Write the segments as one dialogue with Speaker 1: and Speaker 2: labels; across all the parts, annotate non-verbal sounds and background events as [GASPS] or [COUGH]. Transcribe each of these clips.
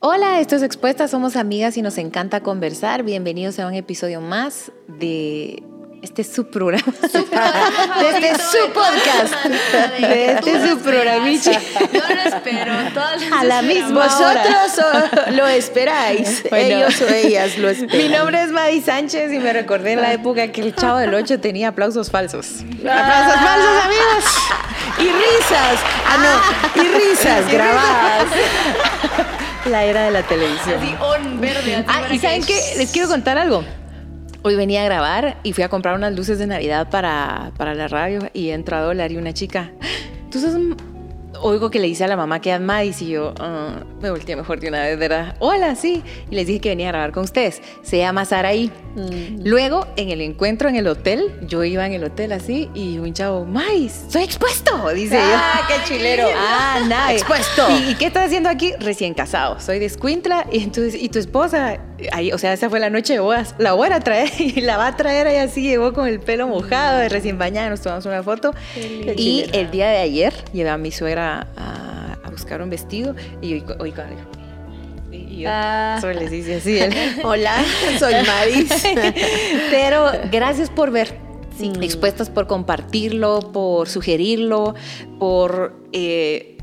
Speaker 1: Hola, esto es Expuestas, somos amigas y nos encanta conversar. Bienvenidos a un episodio más de este es su programa. [LAUGHS]
Speaker 2: Su programa
Speaker 1: de este es su podcast. De este es su programiche.
Speaker 2: Yo lo espero. Todas las
Speaker 1: A la misma hora.
Speaker 3: Vosotros lo esperáis. [LAUGHS]
Speaker 1: Bueno.
Speaker 3: Ellos o ellas lo esperan.
Speaker 1: Mi nombre es Madi Sánchez y me recordé en la época que el chavo del 8 tenía aplausos falsos. Aplausos falsos, amigos.
Speaker 3: Y risas. Ah, no. Y risas [LAUGHS] grabadas.
Speaker 1: La era de la televisión.
Speaker 2: Así, on verde.
Speaker 1: Ah, y
Speaker 2: que-
Speaker 1: ¿saben qué? Les quiero contar algo. Hoy venía a grabar y fui a comprar unas luces de Navidad para, para la radio y entra a dólar y una chica. Tú sos Oigo que le dice a la mamá que es Madis y yo ah, me volteé mejor de una vez, ¿verdad? Hola, sí. Y les dije que venía a grabar con ustedes. Se llama Saraí. Luego, en el encuentro en el hotel, yo iba en el hotel así y un chavo, Madis, soy expuesto, dice yo.
Speaker 3: Ah, qué chilero. [LAUGHS]
Speaker 1: Ah, nada.
Speaker 3: Expuesto.
Speaker 1: ¿Y, y qué estás haciendo aquí? Recién casado. Soy de Escuintla y entonces, ¿y tu esposa? Ahí, o sea, esa fue la noche de bodas. La voy a traer [LAUGHS] y la va a traer ahí así, llegó con el pelo mojado, de recién bañada, nos tomamos una foto. Y el día de ayer llevé a mi suegra a, a buscar un vestido y cuando y yo
Speaker 3: Ah.
Speaker 1: solo les dice así. [LAUGHS]
Speaker 3: Hola, soy Maris. [LAUGHS]
Speaker 1: Pero gracias por ver.
Speaker 3: Sí.
Speaker 1: Expuestas por compartirlo, por sugerirlo, por eh,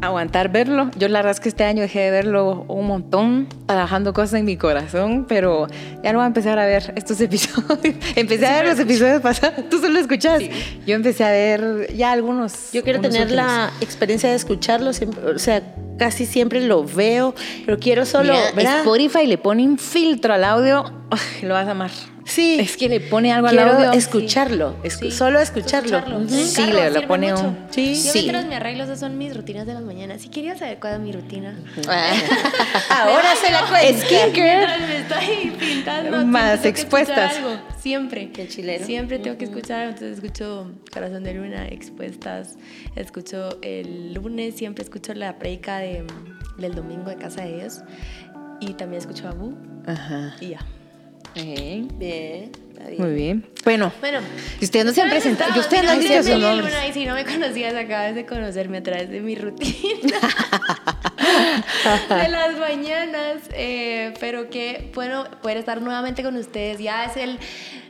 Speaker 1: aguantar verlo. Yo la verdad es que este año dejé de verlo un montón, trabajando cosas en mi corazón, pero ya no voy a empezar a ver estos [LAUGHS] episodios. Empecé a ver los episodios pasados. Tú solo escuchas. Yo empecé a ver ya algunos.
Speaker 3: Yo quiero tener
Speaker 1: últimos.
Speaker 3: la experiencia de escucharlo siempre, o sea, casi siempre lo veo, pero quiero solo,
Speaker 1: Mira. Spotify le pone un filtro al audio. Ay, [LAUGHS] lo vas a amar.
Speaker 3: Sí.
Speaker 1: Es que le pone algo al
Speaker 3: quiero
Speaker 1: audio.
Speaker 3: escucharlo, escu-
Speaker 2: Sí.
Speaker 3: solo escucharlo.
Speaker 1: Sí,
Speaker 2: carro
Speaker 1: le- le pone
Speaker 2: mucho.
Speaker 1: un-
Speaker 3: Sí.
Speaker 2: Yo
Speaker 1: Sí.
Speaker 2: mientras me arreglo, esas son mis rutinas de las mañanas. Si quería saber cuál es mi rutina. [LAUGHS]
Speaker 3: Ahora se la cuento.
Speaker 1: Skincare.
Speaker 2: Mientras me estoy pintando.
Speaker 1: Más
Speaker 2: siempre tengo que
Speaker 1: expuestas.
Speaker 2: algo. Siempre.
Speaker 3: Qué chilero.
Speaker 2: Siempre tengo que escuchar. Entonces escucho Corazón de Luna, Expuestas. Escucho el lunes, siempre escucho la predica de, del domingo de Casa de Dios. Y también escucho a Bu.
Speaker 1: Ajá.
Speaker 2: Y ya.
Speaker 1: Bien.
Speaker 3: Bien, está bien.
Speaker 1: Muy bien. Bueno,
Speaker 2: Bueno,
Speaker 1: ustedes no se han presentado. Y ustedes no han
Speaker 2: Yo
Speaker 1: dicho nombres.
Speaker 2: Luna, y si no me conocías, acabas de conocerme a través de mi rutina [LAUGHS] de las mañanas. eh, pero que bueno poder estar nuevamente con ustedes. Ya es el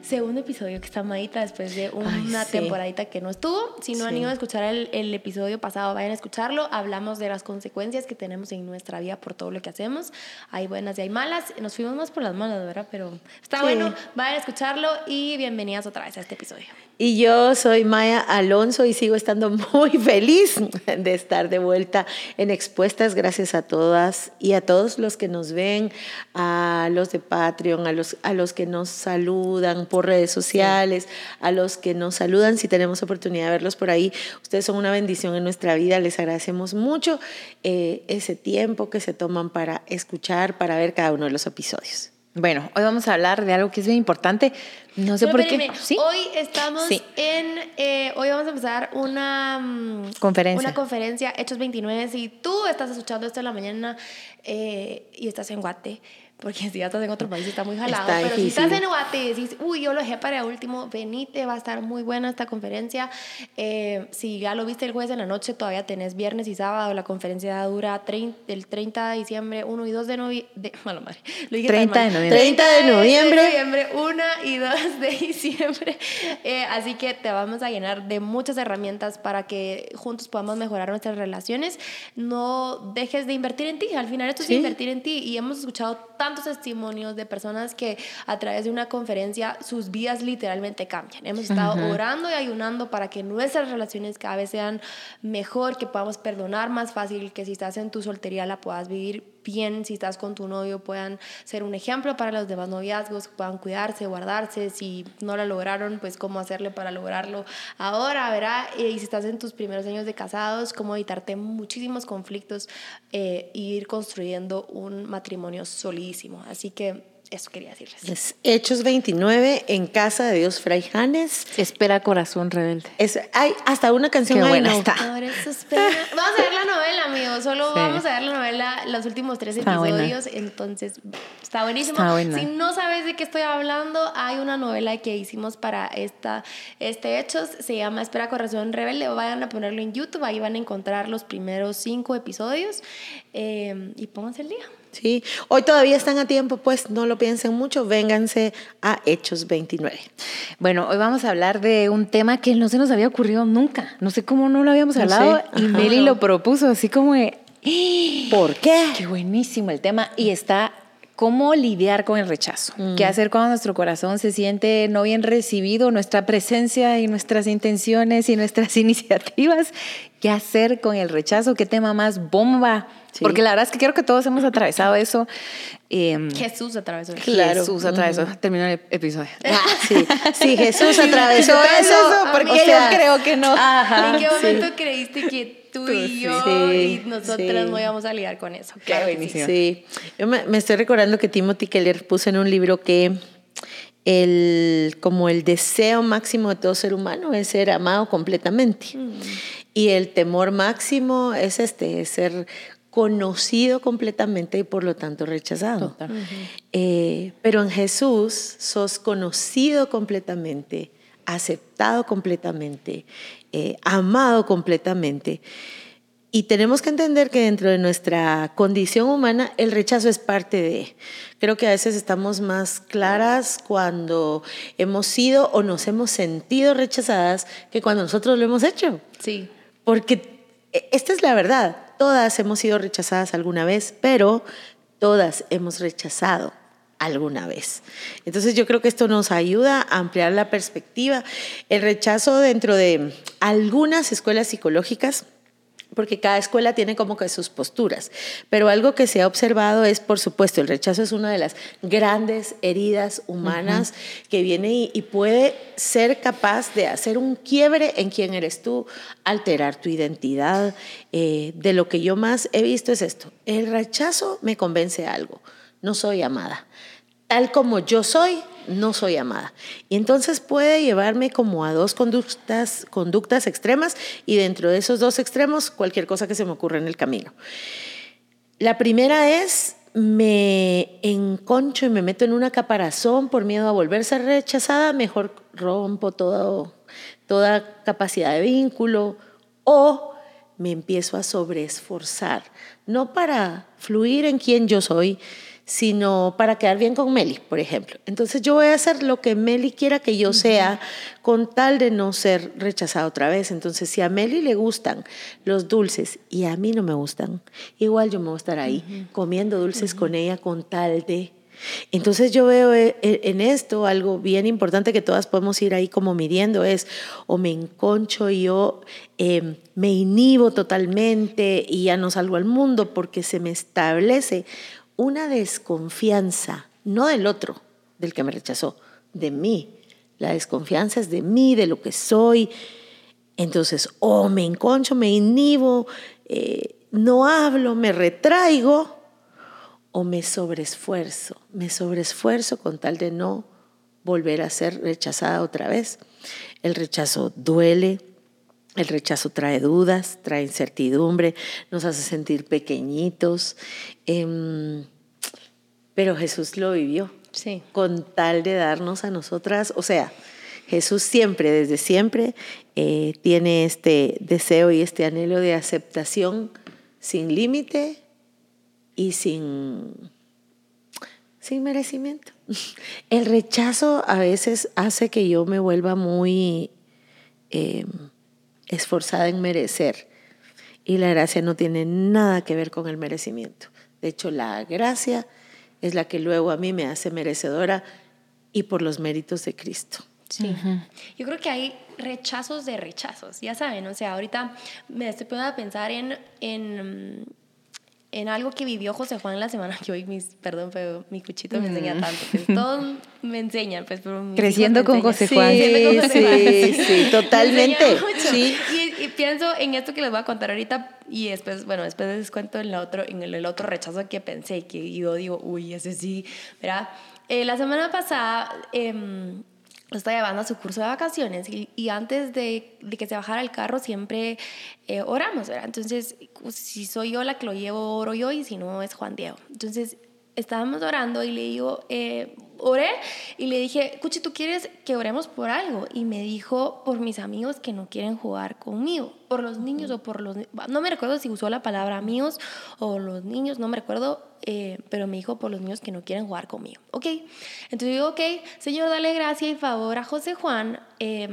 Speaker 2: segundo episodio que está Madita después de una
Speaker 3: sí.
Speaker 2: temporadita que no estuvo. Si no han
Speaker 3: Sí.
Speaker 2: ido a escuchar el, el episodio pasado, vayan a escucharlo. Hablamos de las consecuencias que tenemos en nuestra vida por todo lo que hacemos. Hay buenas y hay malas. Nos fuimos más por las malas, ¿verdad? Pero está
Speaker 3: Sí.
Speaker 2: bueno. Vayan a escucharlo y bienvenidas otra vez a este episodio.
Speaker 3: Y yo soy Maya Alonso y sigo estando [LAUGHS] muy feliz de estar de vuelta en Expuestas. Gracias a todas y a todos los que nos ven, a los de Patreon, a los, a los que nos saludan por redes sociales, a los que nos saludan si tenemos oportunidad de verlos por ahí. Ustedes son una bendición en nuestra vida. Les agradecemos mucho eh, ese tiempo que se toman para escuchar, para ver cada uno de los episodios.
Speaker 1: Bueno, hoy vamos a hablar de algo que es bien importante. No sé
Speaker 2: Pero
Speaker 1: por qué. ¿Sí?
Speaker 2: Hoy estamos
Speaker 1: Sí.
Speaker 2: en. eh, hoy vamos a empezar una. mm,
Speaker 1: Conferencia.
Speaker 2: Una conferencia, Hechos 29. Si tú estás escuchando esto en la mañana eh, y estás en Guate, porque si ya estás en otro país está muy jalado.
Speaker 3: Está
Speaker 2: pero si
Speaker 3: difícil.
Speaker 2: estás en Guate y decís, uy, yo lo dejé para último, venite, va a estar muy buena esta conferencia. Eh, si ya lo viste el jueves en la noche, todavía tenés viernes y sábado. La conferencia dura 30, el 30 de diciembre, 1 y 2 de noviembre. [LAUGHS] Malo, madre. Lo dije tan
Speaker 1: 30 de noviembre.
Speaker 3: 30 de noviembre.
Speaker 2: noviembre, 1 y 2 de [LAUGHS] diciembre. Eh, así que te vamos a llenar de muchas herramientas para que juntos podamos mejorar nuestras relaciones. No dejes de invertir en ti. Al final esto
Speaker 3: Sí.
Speaker 2: es invertir en ti. Y hemos escuchado tantos testimonios de personas que a través de una conferencia sus vidas literalmente cambian. Hemos estado orando y ayunando para que nuestras relaciones cada vez sean mejor, que podamos perdonar más fácil, que si estás en tu soltería la puedas vivir si estás con tu novio puedan ser un ejemplo para los demás noviazgos, puedan cuidarse, guardarse, si no lo lograron, pues cómo hacerle para lograrlo ahora, ¿verdad? Eh, Y si estás en tus primeros años de casados, cómo evitarte muchísimos conflictos e ir construyendo un matrimonio solidísimo. Así que eso quería decirles.
Speaker 3: Es Hechos 29 en casa de Dios Fray Janes.
Speaker 1: Espera corazón rebelde.
Speaker 3: Es, hay hasta una canción
Speaker 1: Qué buena
Speaker 3: ¿no?
Speaker 1: está.
Speaker 2: Espera. Vamos a ver la novela, amigo. Solo
Speaker 1: Sí.
Speaker 2: vamos a ver la novela, los últimos tres
Speaker 1: Está buena.
Speaker 2: episodios. Entonces, está buenísimo.
Speaker 1: Está buena.
Speaker 2: Si no sabes de qué estoy hablando, hay una novela que hicimos para esta, este Hechos. Se llama Espera Corazón Rebelde. Vayan a ponerlo en YouTube. Ahí van a encontrar los primeros cinco episodios. Eh, y pónganse el día.
Speaker 3: Sí, hoy todavía están a tiempo, pues no lo piensen mucho, vénganse a Hechos 29.
Speaker 1: Bueno, hoy vamos a hablar de un tema que no se nos había ocurrido nunca. No sé cómo no lo habíamos
Speaker 3: No
Speaker 1: hablado
Speaker 3: sé.
Speaker 1: y
Speaker 3: Ajá.
Speaker 1: Meli lo propuso así como de.
Speaker 3: ¿Por qué? [GASPS]
Speaker 1: qué buenísimo el tema y está cómo lidiar con el rechazo.
Speaker 3: Mm.
Speaker 1: ¿Qué hacer cuando nuestro corazón se siente no bien recibido, nuestra presencia y nuestras intenciones y nuestras [LAUGHS] iniciativas? ¿Qué hacer con el rechazo? ¿Qué tema más bomba?
Speaker 3: Sí.
Speaker 1: Porque la verdad es que creo que todos hemos atravesado eso. Eh,
Speaker 2: Jesús atravesó.
Speaker 3: Claro.
Speaker 1: Jesús atravesó. Terminó el episodio. [LAUGHS]
Speaker 3: Ah, sí, sí, Jesús [LAUGHS] atravesó eso,
Speaker 1: eso,
Speaker 3: porque
Speaker 1: o
Speaker 3: yo
Speaker 1: sea,
Speaker 3: creo que no. Ajá,
Speaker 2: ¿En qué
Speaker 3: sí.
Speaker 2: momento creíste que tú y yo
Speaker 3: Sí,
Speaker 2: y nosotras
Speaker 3: sí.
Speaker 2: no íbamos a lidiar con eso? Claro que sí.
Speaker 3: yo me, me estoy recordando que Timothy Keller puso en un libro que el, como el deseo máximo de todo ser humano es ser amado completamente. Y el temor máximo es este, es ser conocido completamente y por lo tanto rechazado. Eh, pero en Jesús sos conocido completamente, aceptado completamente, eh, amado completamente. Y tenemos que entender que dentro de nuestra condición humana el rechazo es parte de. Creo que a veces estamos más claras cuando hemos sido o nos hemos sentido rechazadas que cuando nosotros lo hemos hecho.
Speaker 2: Sí.
Speaker 3: Porque e- esta es la verdad. Todas hemos sido rechazadas alguna vez, pero todas hemos rechazado alguna vez. Entonces yo creo que esto nos ayuda a ampliar la perspectiva. El rechazo dentro de algunas escuelas psicológicas porque cada escuela tiene como que sus posturas. Pero algo que se ha observado es, por supuesto, el rechazo es una de las grandes heridas humanas que viene y, y puede ser capaz de hacer un quiebre en quién eres tú, alterar tu identidad. Eh, de lo que yo más he visto es esto, el rechazo me convence algo, no soy amada. Tal como yo soy, no soy amada. Y entonces puede llevarme como a dos conductas, extremas y dentro de esos dos extremos cualquier cosa que se me ocurra en el camino. La primera es me enconcho y me meto en una caparazón por miedo a volverse rechazada, mejor rompo toda capacidad de vínculo o me empiezo a sobreesforzar, no para fluir en quien yo soy, sino para quedar bien con Meli, por ejemplo. Entonces yo voy a hacer lo que Meli quiera que yo sea con tal de no ser rechazada otra vez. Entonces si a Meli le gustan los dulces y a mí no me gustan, igual yo me voy a estar ahí comiendo dulces con ella con tal de... Entonces yo veo eh, eh, en esto algo bien importante que todas podemos ir ahí como midiendo es o me enconcho y yo eh, me inhibo totalmente y ya no salgo al mundo porque se me establece una desconfianza, no del otro, del que me rechazó, de mí. La desconfianza es de mí, de lo que soy. Entonces, o me enconcho, me inhibo, eh, no hablo, me retraigo, o me sobreesfuerzo, me sobreesfuerzo con tal de no volver a ser rechazada otra vez. El rechazo duele, el rechazo trae dudas, trae incertidumbre, nos hace sentir pequeñitos, em, pero Jesús lo vivió
Speaker 2: Sí.
Speaker 3: con tal de darnos a nosotras, o sea, Jesús siempre, desde siempre, eh, tiene este deseo y este anhelo de aceptación sin límite y sin, sin merecimiento. El rechazo a veces hace que yo me vuelva muy eh, esforzada en merecer y la gracia no tiene nada que ver con el merecimiento. De hecho, la gracia es la que luego a mí me hace merecedora y por los méritos de Cristo.
Speaker 2: Sí. Yo creo que hay rechazos de rechazos, ya saben, o sea, ahorita me estoy poniendo a pensar en, en, en algo que vivió José Juan la semana que hoy, mis, perdón, pero mi cuchito me enseña tanto, pues, todos me enseñan, pues, pero
Speaker 1: Creciendo con
Speaker 2: enseñan.
Speaker 1: José Juan.
Speaker 2: Creciendo con José Juan.
Speaker 3: Sí, sí, [LAUGHS] totalmente.
Speaker 2: Me enseña mucho.
Speaker 3: Sí.
Speaker 2: Y, y pienso en esto que les voy a contar ahorita y después, bueno, después les cuento en, la otro, en el, el otro rechazo que pensé, que yo digo, uy, ese sí, ¿verdad? Eh, la semana pasada eh, estaba llevando a su curso de vacaciones y, y antes de, de, que se bajara el carro siempre eh, oramos, ¿verdad? Entonces, si soy yo la que lo llevo, oro yo y si no es Juan Diego. Entonces, estábamos orando y le digo, eh, oré y le dije, Cuchi, ¿tú quieres que oremos por algo? Y me dijo, por mis amigos que no quieren jugar conmigo, por los niños o por los... No me recuerdo si usó la palabra amigos o los niños, no me recuerdo, eh, pero me dijo por los niños que no quieren jugar conmigo. Ok, entonces digo, ok, Señor, dale gracia y favor a José Juan eh,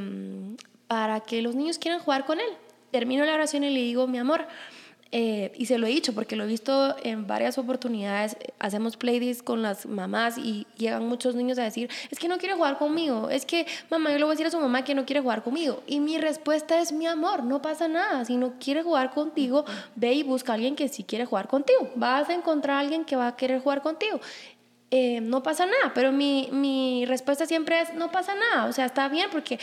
Speaker 2: para que los niños quieran jugar con él. Termino la oración y le digo, mi amor, eh, y se lo he dicho porque lo he visto en varias oportunidades. Hacemos playdays con las mamás y llegan muchos niños a decir: Es que no quiere jugar conmigo. Es que, mamá, yo le voy a decir a su mamá que no quiere jugar conmigo. Y mi respuesta es: Mi amor, no pasa nada. Si no quiere jugar contigo, ve y busca a alguien que sí quiere jugar contigo. Vas a encontrar a alguien que va a querer jugar contigo. Eh, no pasa nada, pero mi, mi respuesta siempre es: No pasa nada. O sea, está bien porque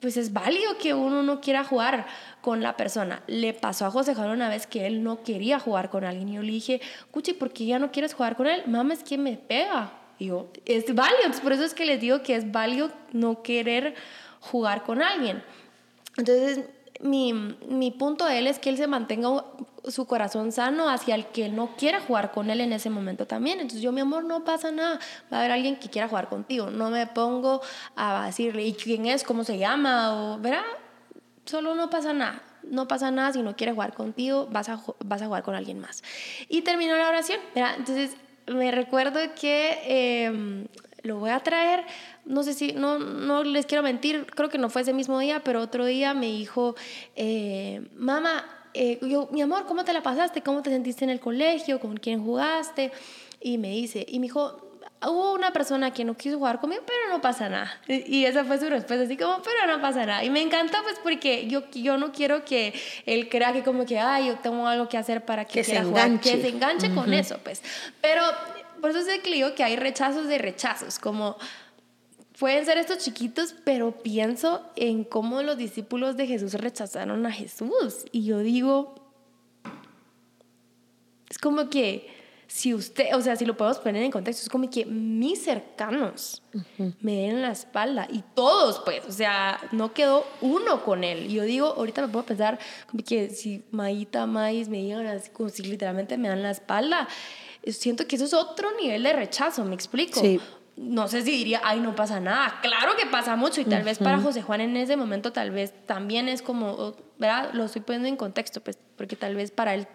Speaker 2: pues es válido que uno no quiera jugar con la persona. Le pasó a José Juan una vez que él no quería jugar con alguien y yo le dije, Cuchi, ¿por qué ya no quieres jugar con él? Mamá, es que me pega. Y yo, es válido, Entonces, por eso es que les digo que es válido no querer jugar con alguien. Entonces, mi, mi punto de él es que él se mantenga su corazón sano hacia el que no quiera jugar con él en ese momento también. Entonces yo, mi amor, no pasa nada. Va a haber alguien que quiera jugar contigo. No me pongo a decirle, ¿y quién es? ¿Cómo se llama? O, ¿verdad? Solo no pasa nada. No pasa nada si no quiere jugar contigo, vas a, vas a jugar con alguien más. Y terminó la oración, ¿verdad? Entonces me recuerdo que eh, lo voy a traer, no sé si, no, no les quiero mentir, creo que no fue ese mismo día, pero otro día me dijo, eh, mamá, eh, yo, mi amor, ¿cómo te la pasaste? ¿Cómo te sentiste en el colegio? ¿Con quién jugaste? Y me dice, y me dijo, hubo una persona que no quiso jugar conmigo, pero no pasa nada. Y esa fue su respuesta, así como, pero no pasa nada. Y me encantó, pues, porque yo, yo no quiero que él crea que como que, ay, yo tengo algo que hacer para que,
Speaker 3: que se enganche.
Speaker 2: Jugar, que se enganche uh -huh. con eso, pues. Pero por eso es que digo que hay rechazos de rechazos, como pueden ser estos chiquitos, pero pienso en cómo los discípulos de Jesús rechazaron a Jesús. Y yo digo, es como que si usted, o sea, si lo podemos poner en contexto, es como que mis cercanos uh -huh. me den la espalda y todos, pues, o sea, no quedó uno con él. Y yo digo, ahorita me puedo pensar como que si Maíta, Maíz me digan así, como si literalmente me dan la espalda, siento que eso es otro nivel de rechazo, ¿me explico?
Speaker 3: Sí.
Speaker 2: No sé si diría, ay, no pasa nada. Claro que pasa mucho y tal uh -huh. vez para José Juan en ese momento tal vez también es como, ¿verdad? Lo estoy poniendo en contexto, pues, porque tal vez para él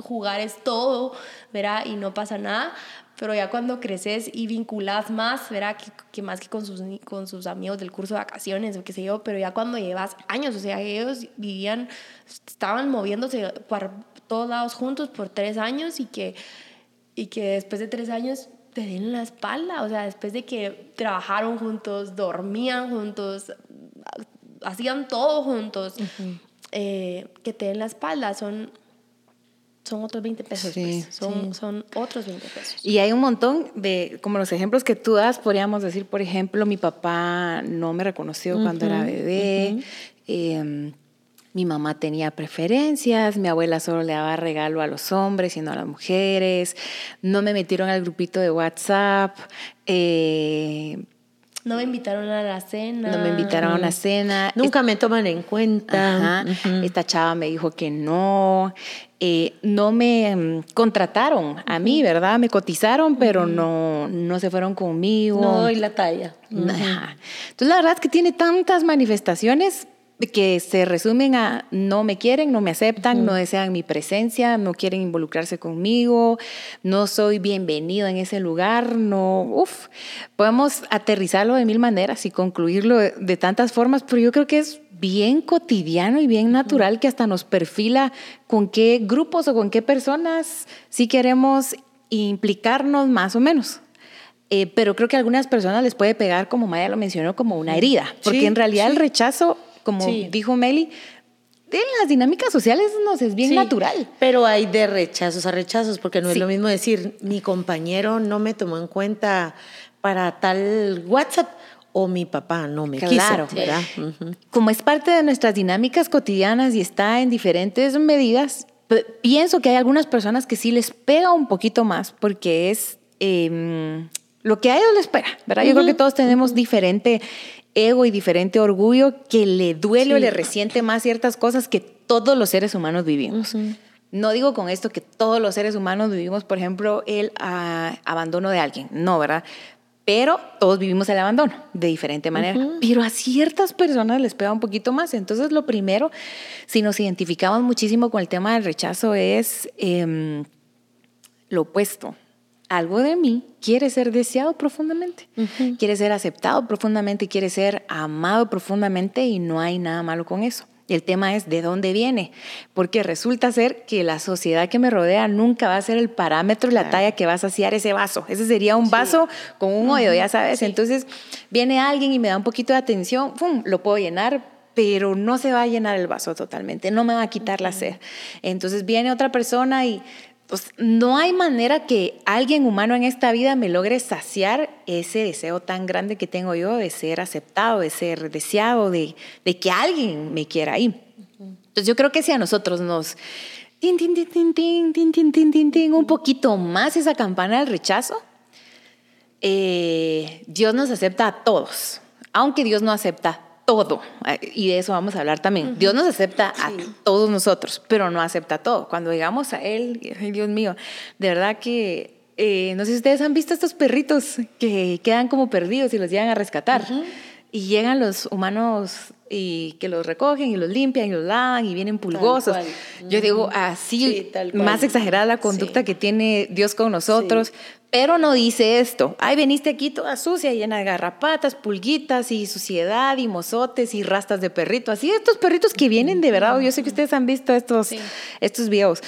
Speaker 2: jugar es todo, ¿verdad? Y no pasa nada, pero ya cuando creces y vinculas más, ¿verdad? Que, que, más que con sus, con sus amigos del curso de vacaciones o qué sé yo, pero ya cuando llevas años, o sea, ellos vivían, estaban moviéndose por todos lados juntos por tres años y que, y que después de tres años te den la espalda, o sea, después de que trabajaron juntos, dormían juntos, hacían todo juntos, uh -huh. eh, que te den la espalda, son son otros 20 pesos, sí, pues. son, sí. son otros 20 pesos.
Speaker 1: Y hay un montón de, como los ejemplos que tú das, podríamos decir, por ejemplo, mi papá no me reconoció uh -huh, cuando era bebé, uh -huh. eh, mi mamá tenía preferencias, mi abuela solo le daba regalo a los hombres y no a las mujeres, no me metieron al grupito de WhatsApp, eh,
Speaker 2: no me invitaron a la cena.
Speaker 1: No me invitaron a una cena.
Speaker 3: Nunca me toman en cuenta.
Speaker 1: Ajá. Uh -huh. Esta chava me dijo que no. Eh, no me um, contrataron a mí, ¿verdad? Me cotizaron, pero uh -huh. no, no se fueron conmigo.
Speaker 3: No doy la talla.
Speaker 1: Uh -huh. Entonces, la verdad es que tiene tantas manifestaciones que se resumen a no me quieren, no me aceptan, uh -huh. no desean mi presencia, no quieren involucrarse conmigo, no soy bienvenido en ese lugar, no, uff, podemos aterrizarlo de mil maneras y concluirlo de, de, tantas formas, pero yo creo que es bien cotidiano y bien natural uh -huh. que hasta nos perfila con qué grupos o con qué personas sí queremos implicarnos más o menos. Eh, pero creo que a algunas personas les puede pegar, como Maya lo mencionó, como una herida, porque sí, en realidad sí. el rechazo como sí. dijo Meli, en las dinámicas sociales nos es bien sí, natural.
Speaker 3: Pero hay de rechazos a rechazos, porque no sí. es lo mismo decir, mi compañero no me tomó en cuenta para tal WhatsApp o mi papá no me
Speaker 1: claro.
Speaker 3: quiso. ¿verdad?
Speaker 1: Uh -huh. Como es parte de nuestras dinámicas cotidianas y está en diferentes medidas, pienso que hay algunas personas que sí les pega un poquito más porque es... Eh, lo que a ellos les espera, ¿verdad? Yo creo que todos tenemos diferente ego y diferente orgullo que le duele o le resiente más ciertas cosas que todos los seres humanos vivimos. No digo con esto que todos los seres humanos vivimos, por ejemplo, el ah, abandono de alguien, no, ¿verdad? Pero todos vivimos el abandono de diferente manera. Pero a ciertas personas les pega un poquito más. Entonces, lo primero, si nos identificamos muchísimo con el tema del rechazo, es em, lo opuesto algo de mí quiere ser deseado profundamente, quiere ser aceptado profundamente, quiere ser amado profundamente y no hay nada malo con eso. El tema es de dónde viene, porque resulta ser que la sociedad que me rodea nunca va a ser el parámetro, la talla que va a saciar ese vaso. Ese sería un vaso con un hoyo, ya sabes. Entonces viene alguien y me da un poquito de atención, ¡pum! lo puedo llenar, pero no se va a llenar el vaso totalmente, no me va a quitar la sed. Entonces viene otra persona y pues no hay manera que alguien humano en esta vida me logre saciar ese deseo tan grande que tengo yo de ser aceptado, de ser deseado, de, de que alguien me quiera ahí. Entonces yo creo que si a nosotros nos tin, tin, tin, tin, tin, tin, tin, tin, un poquito más esa campana del rechazo, eh, Dios nos acepta a todos, aunque Dios no acepta todo. Y de eso vamos a hablar también. Dios nos acepta a todos nosotros, pero no acepta todo. Cuando llegamos a Él, Dios mío, de verdad que eh, no sé si ustedes han visto estos perritos que quedan como perdidos y los llegan a rescatar. Y llegan los humanos y que los recogen y los limpian y los lavan y vienen pulgosos. Yo digo, así, más exagerada la conducta que tiene Dios con nosotros, pero no dice esto. Ay, veniste aquí toda sucia, llena de garrapatas, pulguitas y suciedad y mozotes y rastas de perrito. Así estos perritos que vienen de verdad. Yo sé que ustedes han visto estos, estos videos.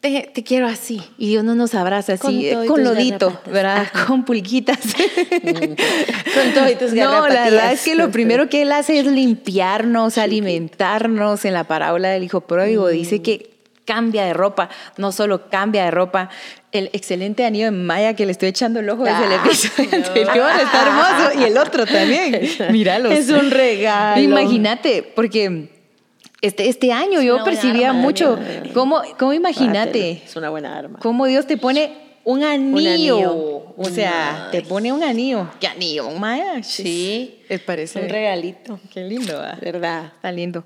Speaker 1: Te, quiero así. Y Dios no nos abraza así, con, lodito, ¿verdad? Con pulguitas. [LAUGHS]
Speaker 3: con todo y tus
Speaker 1: No, la verdad es que lo primero que Él hace es limpiarnos, alimentarnos. En la parábola del Hijo Pródigo dice que cambia de ropa, no solo cambia de ropa, el excelente anillo de Maya que le estoy echando el ojo desde el ah, episodio anterior, está hermoso, y el otro también, [LAUGHS] míralo.
Speaker 3: Es un regalo.
Speaker 1: Imagínate, porque este, este año yo percibía mucho, ¿cómo, cómo imagínate?
Speaker 3: Es una buena arma.
Speaker 1: Cómo Dios te pone un anillo. O sea, te pone un anillo. ¿Qué anillo? Maya?
Speaker 3: Sí.
Speaker 1: Me parece.
Speaker 3: Un regalito.
Speaker 1: Qué lindo,
Speaker 3: ¿verdad?
Speaker 1: Está lindo.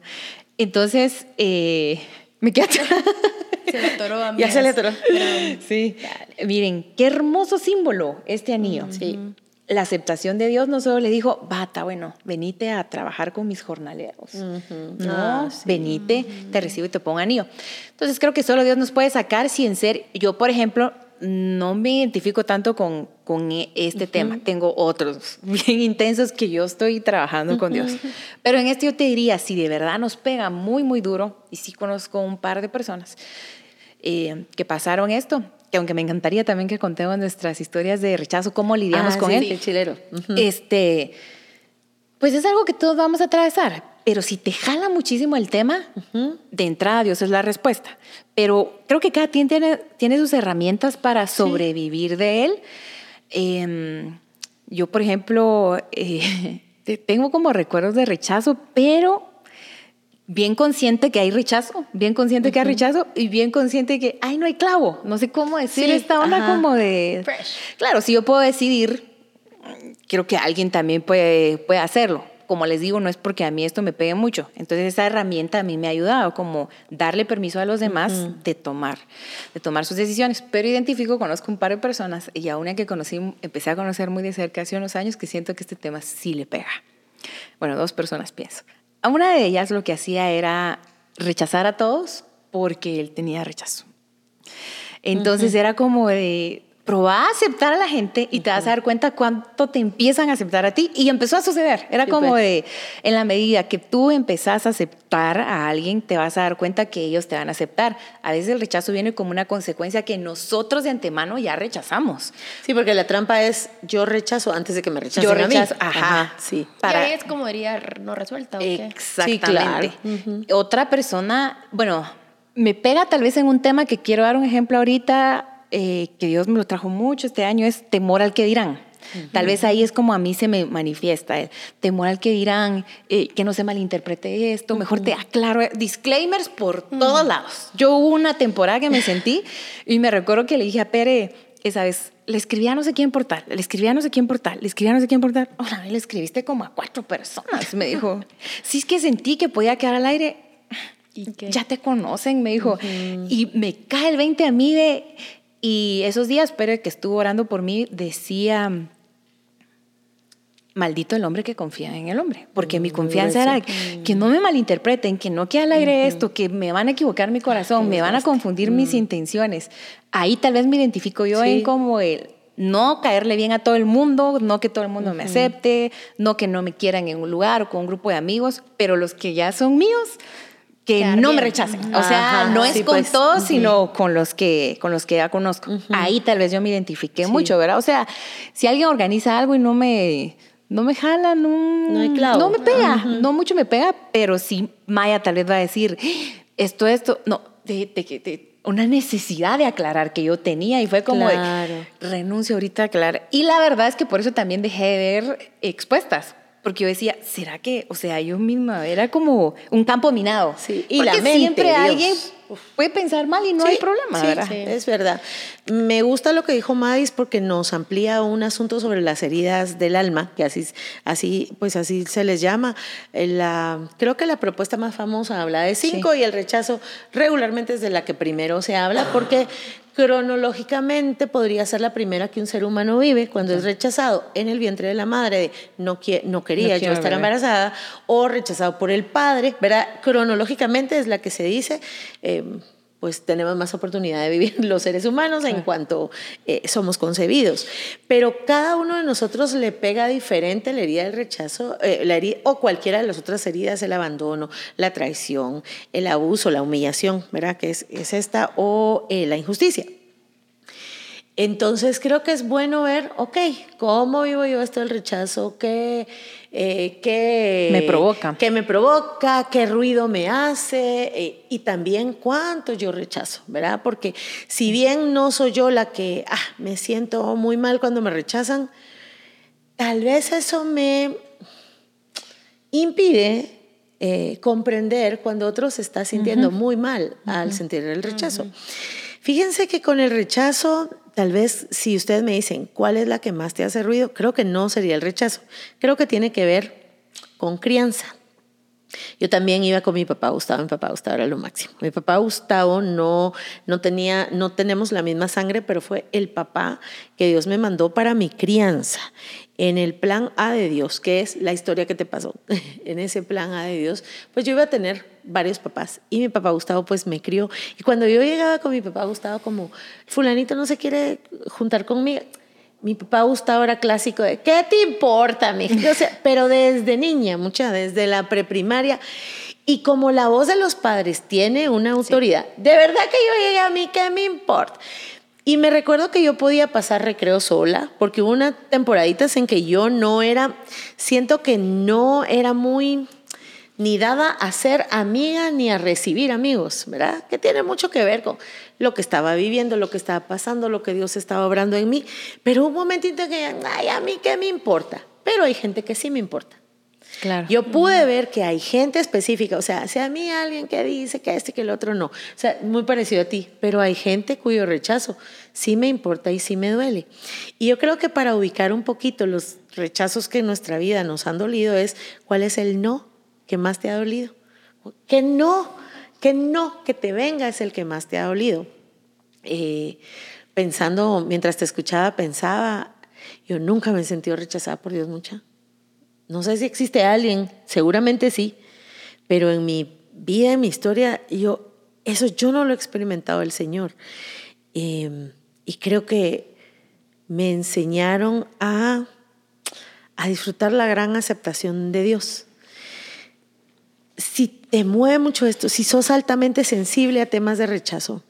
Speaker 1: Entonces, eh, me quedé [LAUGHS]
Speaker 2: Se le atoró a mí.
Speaker 3: Ya se le atoró.
Speaker 1: Sí. Miren, qué hermoso símbolo este anillo.
Speaker 3: Sí.
Speaker 1: La aceptación de Dios no solo le dijo, bata, bueno, venite a trabajar con mis jornaleros. No, ah, venite, te recibo y te pongo anillo. Entonces creo que solo Dios nos puede sacar si en ser, yo por ejemplo, no me identifico tanto con, con e, este tema. Tengo otros bien intensos que yo estoy trabajando con Dios. Pero en este yo te diría, si de verdad nos pega muy, muy duro, y sí conozco un par de personas eh, que pasaron esto, que aunque me encantaría también que contemos nuestras historias de rechazo, cómo lidiamos ah, con él.
Speaker 3: Sí, chilero.
Speaker 1: Este, pues es algo que todos vamos a atravesar pero si te jala muchísimo el tema, de entrada Dios es la respuesta. Pero creo que cada quien tiene, tiene sus herramientas para sobrevivir de él. Em, yo, por ejemplo, eh, [LAUGHS] tengo como recuerdos de rechazo, pero bien consciente que hay rechazo, bien consciente que hay rechazo y bien consciente que, ay, no hay clavo. No sé cómo decir esta onda como de... Claro, si yo puedo decidir, creo que alguien también puede, puede hacerlo como les digo, no es porque a mí esto me pegue mucho. Entonces esa herramienta a mí me ha ayudado como darle permiso a los demás de tomar, de tomar sus decisiones. Pero identifico, conozco un par de personas y a una que conocí, empecé a conocer muy de cerca hace unos años que siento que este tema sí le pega. Bueno, dos personas pienso. A una de ellas lo que hacía era rechazar a todos porque él tenía rechazo. Entonces era como de, probá a aceptar a la gente y te vas a dar cuenta cuánto te empiezan a aceptar a ti. Y empezó a suceder. Era como pues. de, en la medida que tú empezás a aceptar a alguien, te vas a dar cuenta que ellos te van a aceptar. A veces el rechazo viene como una consecuencia que nosotros de antemano ya rechazamos.
Speaker 3: Sí, porque la trampa es yo rechazo antes de que me rechacen
Speaker 1: Yo rechazo,
Speaker 3: a
Speaker 1: mí. ajá,
Speaker 2: sí. Para... Y ahí es como diría no resuelta.
Speaker 1: Exactamente. Otra persona, bueno, me pega tal vez en un tema que quiero dar un ejemplo ahorita eh, que Dios me lo trajo mucho este año es temor al que dirán. Tal vez ahí es como a mí se me manifiesta el temor al que dirán, eh, que no se malinterprete esto, mejor te aclaro, disclaimers por todos lados. Yo hubo una temporada que me sentí y me recuerdo que le dije a Pere, esa vez, le escribí a no sé quién por tal, le escribí a no sé quién por tal, le escribí a no sé quién por tal. Hola, le escribiste como a cuatro personas, me dijo. [LAUGHS] sí, es que sentí que podía quedar al aire.
Speaker 2: ¿Y?
Speaker 1: Ya te conocen, me dijo. Y me cae el 20 a mí de... Y esos días, pero que estuvo orando por mí, decía, maldito el hombre que confía en el hombre, porque mi confianza era que no me malinterpreten, que no quede al aire esto, que me van a equivocar mi corazón, me van a confundir mis intenciones. Ahí tal vez me identifico yo
Speaker 3: Sí.
Speaker 1: en como el no caerle bien a todo el mundo, no que todo el mundo me acepte, no que no me quieran en un lugar o con un grupo de amigos, pero los que ya son míos, que
Speaker 2: Quedar
Speaker 1: no me rechacen. O sea,
Speaker 3: Ajá,
Speaker 1: no es
Speaker 3: sí,
Speaker 1: con
Speaker 3: pues.
Speaker 1: todos, sino con los que con los que ya conozco. Ahí tal vez yo me identifiqué mucho, ¿verdad? O sea, si alguien organiza algo y no me no me jala, no,
Speaker 3: No hay clavo.
Speaker 1: no me pega, no mucho me pega, pero sí Maya tal vez va a decir esto, esto, no, de, de, de- una necesidad de aclarar que yo tenía y fue como de,
Speaker 3: Claro.
Speaker 1: renuncio ahorita a aclarar. Y la verdad es que por eso también dejé de ver expuestas. Porque yo decía, ¿será que, o sea, yo misma era como un campo minado?
Speaker 3: Sí, y
Speaker 1: Porque
Speaker 3: la mente,
Speaker 1: siempre
Speaker 3: Dios.
Speaker 1: alguien puede pensar mal y no
Speaker 3: Sí,
Speaker 1: hay problema,
Speaker 3: sí,
Speaker 1: ¿verdad?
Speaker 3: sí, es verdad. Me gusta lo que dijo Madis porque nos amplía un asunto sobre las heridas del alma, que así, así, pues así se les llama. Eh, La, creo que la propuesta más famosa habla de cinco y el rechazo regularmente es de la que primero se habla porque cronológicamente podría ser la primera que un ser humano vive cuando es rechazado en el vientre de la madre de no, no quería
Speaker 1: No
Speaker 3: yo estar
Speaker 1: bebé.
Speaker 3: embarazada o rechazado por el padre, ¿verdad? Cronológicamente es la que se dice, eh, pues tenemos más oportunidad de vivir [LAUGHS] los seres humanos en cuanto eh, somos concebidos. Pero cada uno de nosotros le pega diferente la herida del rechazo, eh, la herida, o cualquiera de las otras heridas, el abandono, la traición, el abuso, la humillación, ¿verdad? Que es, es esta, o eh, la injusticia. Entonces creo que es bueno ver, ok, ¿cómo vivo yo esto del rechazo? ¿Qué, eh, qué
Speaker 1: Me provoca.
Speaker 3: ¿Qué me provoca? ¿Qué ruido me hace? Eh, y también cuánto yo rechazo, ¿verdad? Porque si bien no soy yo la que ah, me siento muy mal cuando me rechazan, tal vez eso me impide eh, comprender cuando otro se está sintiendo muy mal al sentir el rechazo. Fíjense que con el rechazo, tal vez si ustedes me dicen cuál es la que más te hace ruido, creo que no sería el rechazo. Creo que tiene que ver con crianza. Yo también iba con mi papá Gustavo, mi papá Gustavo era lo máximo. Mi papá Gustavo no, no tenía, no tenemos la misma sangre, pero fue el papá que Dios me mandó para mi crianza. En el plan A de Dios, que es la historia que te pasó, [LAUGHS] en ese plan A de Dios, pues yo iba a tener varios papás y mi papá Gustavo pues me crió. Y cuando yo llegaba con mi papá Gustavo como, fulanito no se quiere juntar conmigo, mi papá Gustavo era clásico de, ¿qué te importa, mi O sea, pero desde niña, mucha, desde la preprimaria. Y como la voz de los padres tiene una autoridad, de verdad que yo llegué a mí, ¿qué me importa? Y me recuerdo que yo podía pasar recreo sola, porque hubo unas temporaditas en que yo no era, siento que no era muy ni dada a ser amiga ni a recibir amigos, ¿verdad? Que tiene mucho que ver con lo que estaba viviendo, lo que estaba pasando, lo que Dios estaba obrando en mí. Pero un momentito que, ay, a mí qué me importa. Pero hay gente que sí me importa.
Speaker 1: Claro.
Speaker 3: Yo pude ver que hay gente específica, o sea, si a mí alguien que dice que este, que el otro no, o sea, muy parecido a ti, pero hay gente cuyo rechazo sí me importa y sí me duele. Y yo creo que para ubicar un poquito los rechazos que en nuestra vida nos han dolido es cuál es el no que más te ha dolido. Que no, que no, que te venga es el que más te ha dolido. Eh, pensando, mientras te escuchaba, pensaba, yo nunca me he sentido rechazada por Dios mucha. No sé si existe alguien, seguramente sí, pero en mi vida, en mi historia, yo, eso yo no lo he experimentado el Señor. Eh, y creo que me enseñaron a, a disfrutar la gran aceptación de Dios. Si te mueve mucho esto, si sos altamente sensible a temas de rechazo,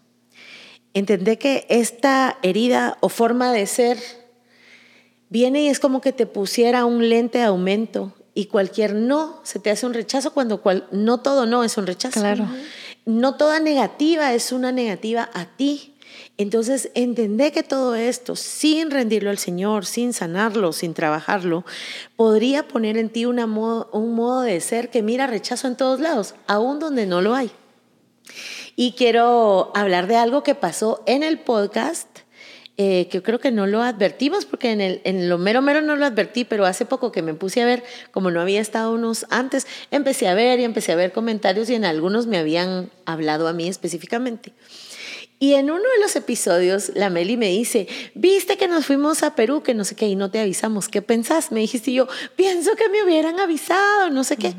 Speaker 3: entendé que esta herida o forma de ser viene y es como que te pusiera un lente de aumento y cualquier no se te hace un rechazo cuando cual, no todo no es un rechazo.
Speaker 1: Claro.
Speaker 3: No toda negativa es una negativa a ti. Entonces, entender que todo esto, sin rendirlo al Señor, sin sanarlo, sin trabajarlo, podría poner en ti un modo de ser que mira rechazo en todos lados, aún donde no lo hay. Y quiero hablar de algo que pasó en el podcast eh, que creo que no lo advertimos, porque en, el, en lo mero mero no lo advertí, pero hace poco que me puse a ver, como no había estado unos antes, empecé a ver y empecé a ver comentarios y en algunos me habían hablado a mí específicamente. Y en uno de los episodios, la Meli me dice, viste que nos fuimos a Perú, que no sé qué, y no te avisamos, ¿qué pensás? Me dijiste y yo, pienso que me hubieran avisado, no sé qué.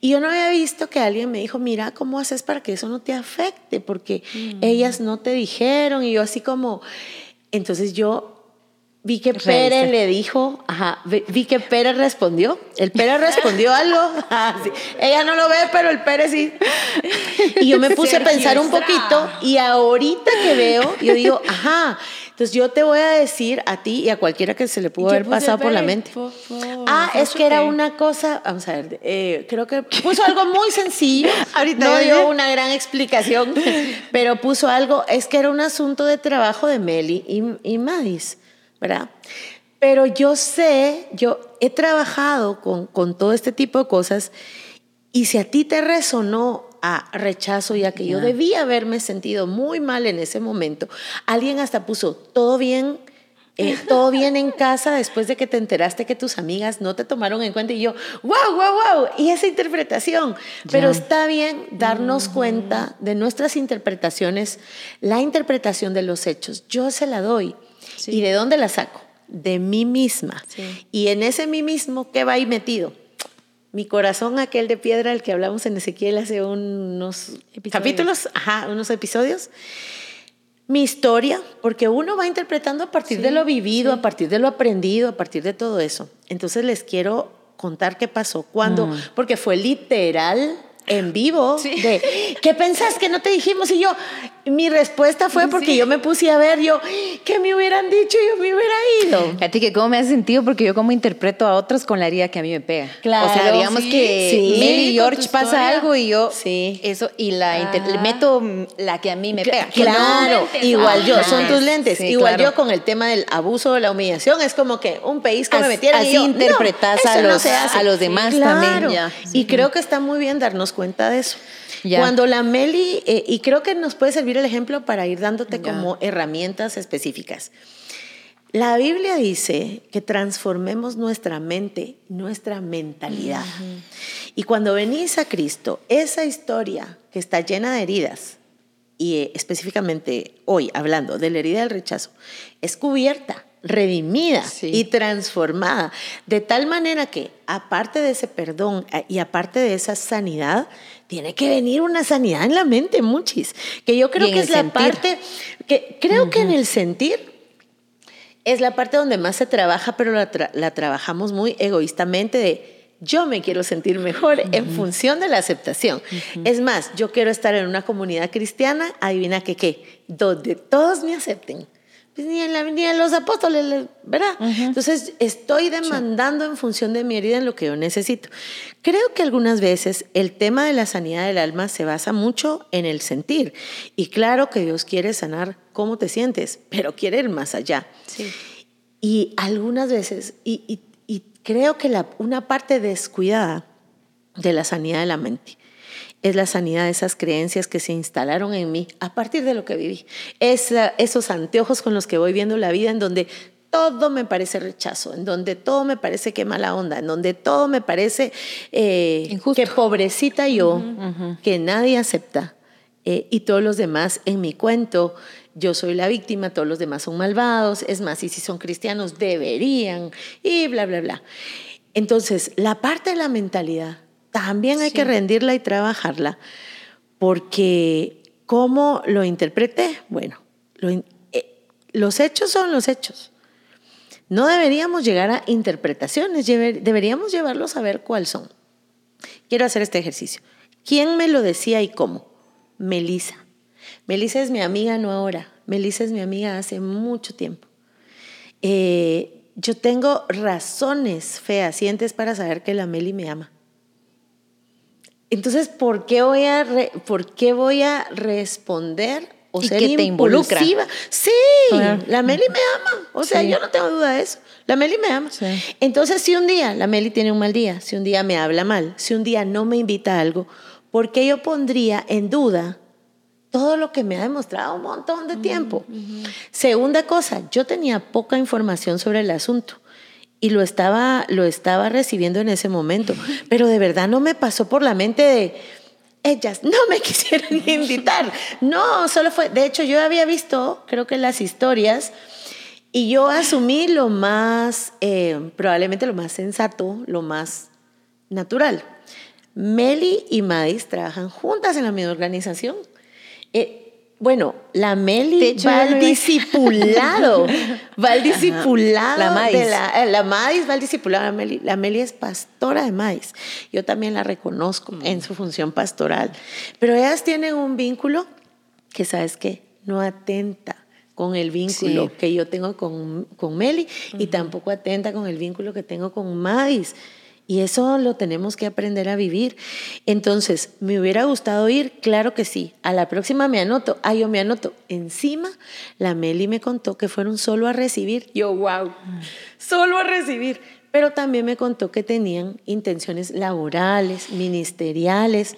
Speaker 3: Y yo no había visto que alguien me dijo, mira, ¿cómo haces para que eso no te afecte? Porque ellas no te dijeron, y yo así como, entonces yo Vi que Pérez le dijo, ajá, vi que Pérez respondió. El Pérez respondió algo. [LAUGHS] Ah, Ella no lo ve, pero el Pérez sí. Y yo me puse a pensar un poquito y ahorita que veo, yo digo, ajá. Entonces yo te voy a decir a ti y a cualquiera que se le pudo haber pasado por la mente. ah, es que era una cosa, vamos a ver, eh, creo que puso algo muy sencillo. [LAUGHS] ahorita no dio una gran explicación, pero puso algo, es que era un asunto de trabajo de Meli y, y Madis. ¿Verdad? Pero yo sé, yo he trabajado con, con todo este tipo de cosas y si a ti te resonó a rechazo y a que yo debía haberme sentido muy mal en ese momento, alguien hasta puso, todo bien, eh, todo [LAUGHS] bien en casa después de que te enteraste que tus amigas no te tomaron en cuenta y yo, wow, wow, wow, y esa interpretación. Pero está bien darnos cuenta de nuestras interpretaciones, la interpretación de los hechos. Yo se la doy. ¿Y de dónde la saco? De mí misma. Y en ese mí mismo, ¿qué va ahí metido? Mi corazón, aquel de piedra, el que hablamos en Ezequiel hace unos capítulos, ajá, unos episodios. Mi historia, porque uno va interpretando a partir de lo vivido, a partir de lo aprendido, a partir de todo eso. Entonces les quiero contar qué pasó, cuando, mm. porque fue literal en vivo de ¿qué pensás que no te dijimos? Y yo, mi respuesta fue porque yo me puse a ver, yo, ¿qué me hubieran dicho? Yo me hubiera ido.
Speaker 1: A ti que cómo me hace sentido porque yo como interpreto a otros con la herida que a mí me pega. Claro. O sea, digamos que Mel y George pasa algo y yo, sí. eso, y la ah. meto la que a mí me pega.
Speaker 3: Claro, igual yo, son tus lentes. igual yo con el tema del abuso, la humillación, es como que un país que me metieron
Speaker 1: así y interpretas a, los, a los demás también.
Speaker 3: Y creo que está muy bien darnos cuenta de eso. Cuando la Meli, eh, y creo que nos puede servir el ejemplo para ir dándote como herramientas específicas. La Biblia dice que transformemos nuestra mente, nuestra mentalidad. Y cuando venís a Cristo, esa historia que está llena de heridas, y eh, específicamente hoy hablando de la herida del rechazo, es cubierta redimida y transformada, de tal manera que aparte de ese perdón y aparte de esa sanidad, tiene que venir una sanidad en la mente, muchis, que yo creo que es la parte, que creo que en el sentir es la parte donde más se trabaja, pero la, trabajamos muy egoístamente de yo me quiero sentir mejor en función de la aceptación. Es más, yo quiero estar en una comunidad cristiana, adivina que qué, donde todos me acepten pues, ni en la ni en los apóstoles, ¿verdad? Entonces estoy demandando en función de mi herida en lo que yo necesito. Creo que algunas veces el tema de la sanidad del alma se basa mucho en el sentir. Y claro que Dios quiere sanar cómo te sientes, pero quiere ir más allá. Sí. Y algunas veces, y, y, y creo que la, una parte descuidada de la sanidad de la mente es la sanidad de esas creencias que se instalaron en mí a partir de lo que viví. Es, esos anteojos con los que voy viendo la vida en donde todo me parece rechazo, en donde todo me parece que mala onda, en donde todo me parece eh, que pobrecita yo, que nadie acepta. Eh, y todos los demás en mi cuento, yo soy la víctima, todos los demás son malvados, es más, y si son cristianos deberían, y bla, bla, bla. Entonces, la parte de la mentalidad también hay que rendirla y trabajarla, porque ¿cómo lo interpreté? Bueno, eh, los hechos son los hechos. No deberíamos llegar a interpretaciones, deberíamos llevarlos a ver cuáles son. Quiero hacer este ejercicio. ¿Quién me lo decía y cómo? Melisa. Melisa es mi amiga no ahora. Melisa es mi amiga hace mucho tiempo. Eh, yo tengo razones fehacientes para saber que la Meli me ama. Entonces, ¿por qué voy a, ¿por qué voy a responder o ser que te involucra? Sí, la Meli me ama. O sea, yo no tengo duda de eso. La Meli me ama. Entonces, si un día la Meli tiene un mal día, si un día me habla mal, si un día no me invita a algo, ¿por qué yo pondría en duda todo lo que me ha demostrado un montón de tiempo. Segunda cosa, yo tenía poca información sobre el asunto y lo estaba, lo estaba recibiendo en ese momento, pero de verdad no me pasó por la mente de, ellas no me [LAUGHS] quisieron invitar. No, solo fue, de hecho yo había visto, creo que las historias, y yo asumí lo más, eh, probablemente lo más sensato, lo más natural. Meli y Madis trabajan juntas en la misma organización. Eh, bueno, la Meli va al discipulado, va al discipulado. La Madis. la, eh, la, Madis va al discipulado. La Meli, la Meli es pastora de Madis. Yo también la reconozco en mm. su función pastoral. Pero ellas tienen un vínculo que, ¿sabes qué? No atenta con el vínculo que yo tengo con, con Meli y tampoco atenta con el vínculo que tengo con Madis. Y eso lo tenemos que aprender a vivir. Entonces, ¿me hubiera gustado ir? Claro que sí. A la próxima me anoto. Ah, yo me anoto. Encima, la Meli me contó que fueron solo a recibir. Yo, wow, solo a recibir. Pero también me contó que tenían intenciones laborales, ministeriales.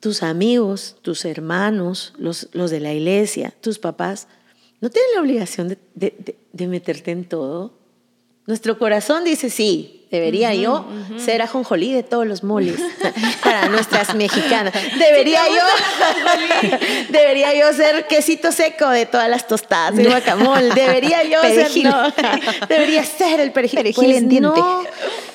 Speaker 3: Tus amigos, tus hermanos, los, los de la iglesia, tus papás, no tienen la obligación de, de, de meterte en todo. Nuestro corazón dice sí, Debería yo ser ajonjolí de todos los moles [LAUGHS] para nuestras mexicanas. Debería yo, [LAUGHS] debería yo ser quesito seco de todas las tostadas de guacamole. Debería yo ser, [LAUGHS] debería ser el perejil, perejil en pues No,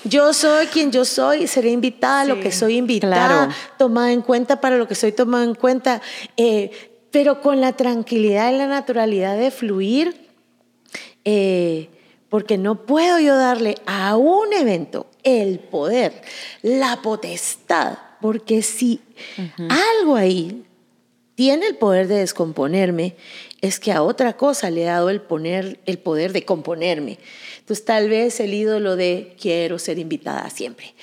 Speaker 3: yo soy quien yo soy, seré invitada a lo que soy invitada, tomada en cuenta para lo que soy tomada en cuenta, eh, pero con la tranquilidad y la naturalidad de fluir. Eh, porque no puedo yo darle a un evento el poder, la potestad, porque si algo ahí tiene el poder de descomponerme, es que a otra cosa le he dado el, poner, el poder de componerme. Entonces tal vez el ídolo de quiero ser invitada siempre.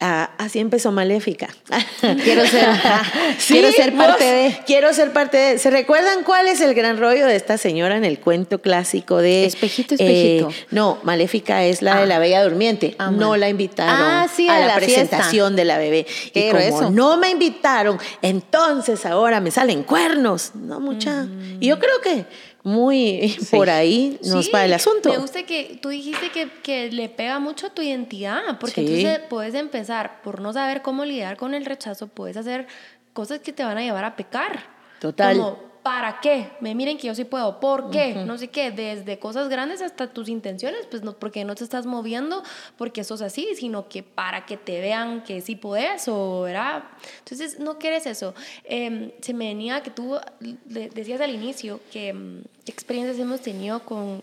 Speaker 3: Ah, así empezó Maléfica. [LAUGHS]
Speaker 1: Quiero ser, [LAUGHS] quiero ser parte de.
Speaker 3: Quiero ser parte de. ¿Se recuerdan cuál es el gran rollo de esta señora en el cuento clásico de.
Speaker 1: Espejito, espejito.
Speaker 3: Eh, no, Maléfica es la de la ah. Bella Durmiente. Ah, no la invitaron a, la, presentación de la bebé. Y como eso. no me invitaron, entonces ahora me salen cuernos. No, mucha. Y yo creo que muy por ahí nos va el asunto.
Speaker 2: Me gusta que tú dijiste que, que le pega mucho a tu identidad, porque entonces puedes empezar por no saber cómo lidiar con el rechazo, puedes hacer cosas que te van a llevar a pecar.
Speaker 3: Total.
Speaker 2: ¿Para qué? Me miren que yo sí puedo, ¿por qué? No sé qué, desde cosas grandes hasta tus intenciones, pues no, porque no te estás moviendo porque sos así, sino que para que te vean que sí puedes o, ¿verdad? Entonces, no quieres eso. Em, se me venía que tú decías al inicio que em, qué experiencias hemos tenido con,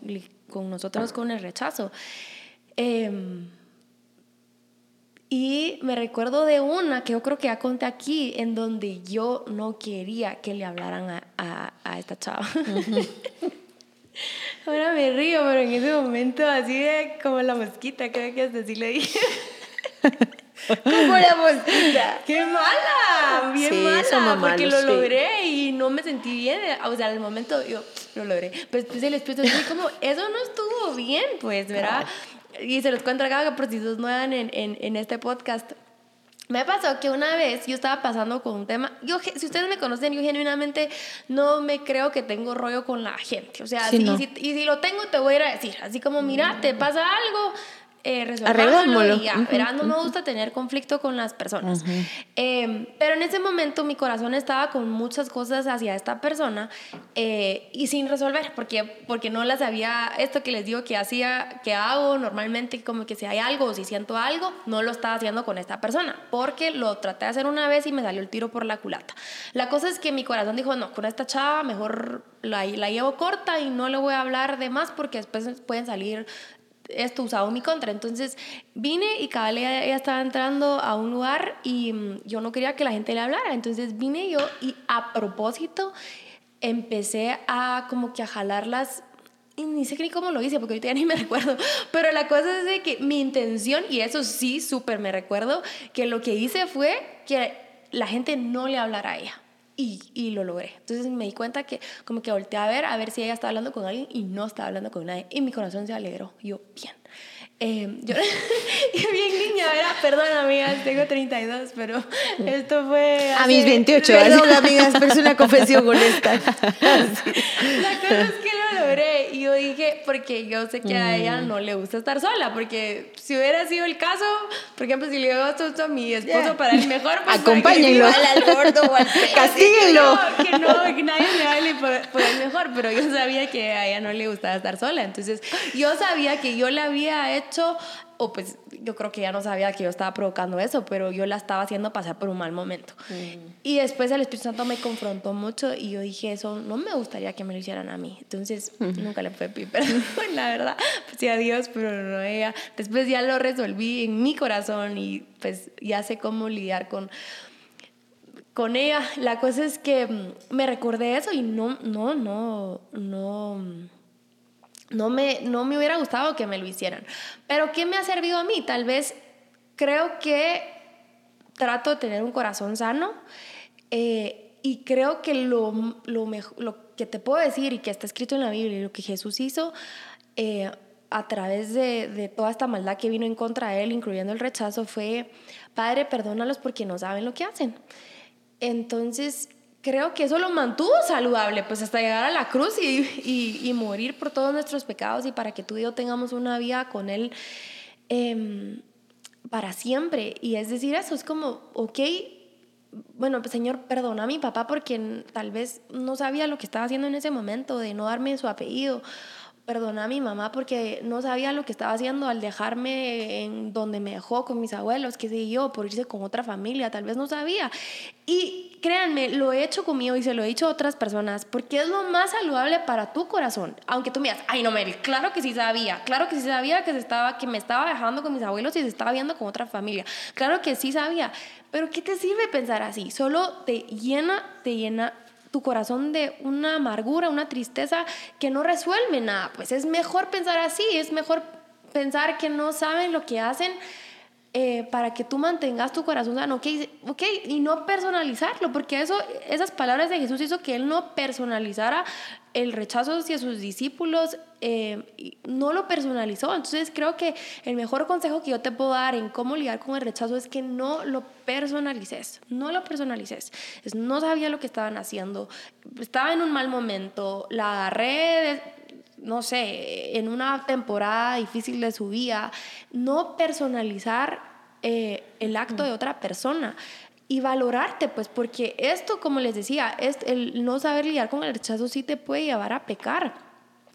Speaker 2: con nosotros con el rechazo. Eh, y me recuerdo de una que yo creo que ya conté aquí, en donde yo no quería que le hablaran a, a, esta chava. Ahora me río, pero en ese momento así de como la mosquita, creo que hasta así le dije. [LAUGHS]
Speaker 3: como la mosquita.
Speaker 2: ¡Qué mala! Bien mala, porque lo logré y no me sentí bien. O sea, al momento yo lo logré. Pues, pues el espíritu así como, eso no estuvo bien, pues, ¿verdad? Y se los cuento acá por si sos nueva en, en, en este podcast. Me pasó que una vez yo estaba pasando con un tema, yo, si ustedes me conocen, yo genuinamente no me creo que tengo rollo con la gente. O sea, y si lo tengo, te voy a ir a decir. Así como, mira, te pasa algo, eh, y ya, No me gusta tener conflicto con las personas. Em, pero en ese momento mi corazón estaba con muchas cosas hacia esta persona eh, y sin resolver, porque, porque no las había, esto que les digo que hacía, que hago normalmente, como que si hay algo o si siento algo, no lo estaba haciendo con esta persona, porque lo traté de hacer una vez y me salió el tiro por la culata. La cosa es que mi corazón dijo, no, con esta chava mejor la, la llevo corta y no le voy a hablar de más porque después pueden salir esto usado en mi contra. Entonces vine y cada ella, ella, estaba entrando a un lugar y mm, yo no quería que la gente le hablara. Entonces vine yo y a propósito empecé a como que a jalarlas y ni sé ni cómo lo hice porque ahorita ya ni me [LAUGHS] recuerdo, pero la cosa es de que mi intención, y eso sí, súper me recuerdo, que lo que hice fue que la gente no le hablara a ella. Y, y, lo logré. Entonces me di cuenta que como que volteé a ver, a ver si ella estaba hablando con alguien y no estaba hablando con nadie. Y mi corazón se alegró. yo, bien. Eh, yo, [LAUGHS] bien niña, era, perdón amigas, tengo 32, pero esto fue...
Speaker 3: a mis 28. Perdón amigas, pero es una confesión honesta. [LAUGHS] La
Speaker 2: cosa es que lo logré y yo dije, porque yo sé que a ella mm. no le gusta estar sola, porque si hubiera sido el caso, por ejemplo, si le digo esto a mi esposo para el mejor,
Speaker 3: pues acompáñenlo al gordo o al [LAUGHS]
Speaker 2: castíguenlo. Que no, que nadie le hable por, por mejor, pero yo sabía que a ella no le gustaba estar sola, entonces yo sabía que yo le había hecho o pues yo creo que ya no sabía que yo estaba provocando eso, pero yo la estaba haciendo pasar por un mal momento. Mm. Y después el Espíritu Santo me confrontó mucho y yo dije, eso no me gustaría que me lo hicieran a mí. Entonces nunca le fue pero [LAUGHS] la verdad, pues sí a Dios, pero no ella. Después ya lo resolví en mi corazón y pues ya sé cómo lidiar con con ella. La cosa es que mm, me recordé eso y no, no, no, no no me, no me hubiera gustado que me lo hicieran. Pero ¿qué me ha servido a mí? Tal vez creo que trato de tener un corazón sano eh, y creo que lo, lo, lo, que te puedo decir y que está escrito en la Biblia y lo que Jesús hizo eh, a través de, toda esta maldad que vino en contra de él, incluyendo el rechazo, fue, Padre, perdónalos porque no saben lo que hacen. Entonces, creo que eso lo mantuvo saludable, pues hasta llegar a la cruz y, y, morir por todos nuestros pecados y para que tú y yo tengamos una vida con Él em, para siempre. Y es decir, eso es como, ok, bueno, pues Señor, perdona a mi papá porque tal vez no sabía lo que estaba haciendo en ese momento, de no darme su apellido perdona a mi mamá porque no sabía lo que estaba haciendo al dejarme en donde me dejó con mis abuelos, qué sé yo, por irse con otra familia, tal vez no sabía. Y créanme, lo he hecho conmigo y se lo he dicho a otras personas porque es lo más saludable para tu corazón. Aunque tú me digas, ay no, Mary, claro que sí sabía, claro que sí sabía que, se estaba, que me estaba dejando con mis abuelos y se estaba viendo con otra familia. Claro que sí sabía, pero ¿qué te sirve pensar así? Solo te llena, te llena tu corazón de una amargura, una tristeza que no resuelve nada. Pues es mejor pensar así, es mejor pensar que no saben lo que hacen eh, para que tú mantengas tu corazón sano, ok, y no personalizarlo, porque eso, esas palabras de Jesús hizo que él no personalizara el rechazo hacia sus discípulos, eh, no lo personalizó. Entonces creo que el mejor consejo que yo te puedo dar en cómo lidiar con el rechazo es que no lo personalices, no lo personalices. Es, no sabía lo que estaban haciendo, estaba en un mal momento, la agarré no sé, en una temporada difícil de su vida, no personalizar eh, el acto de otra persona y valorarte, pues, porque esto, como les decía, es el no saber lidiar con el rechazo sí te puede llevar a pecar.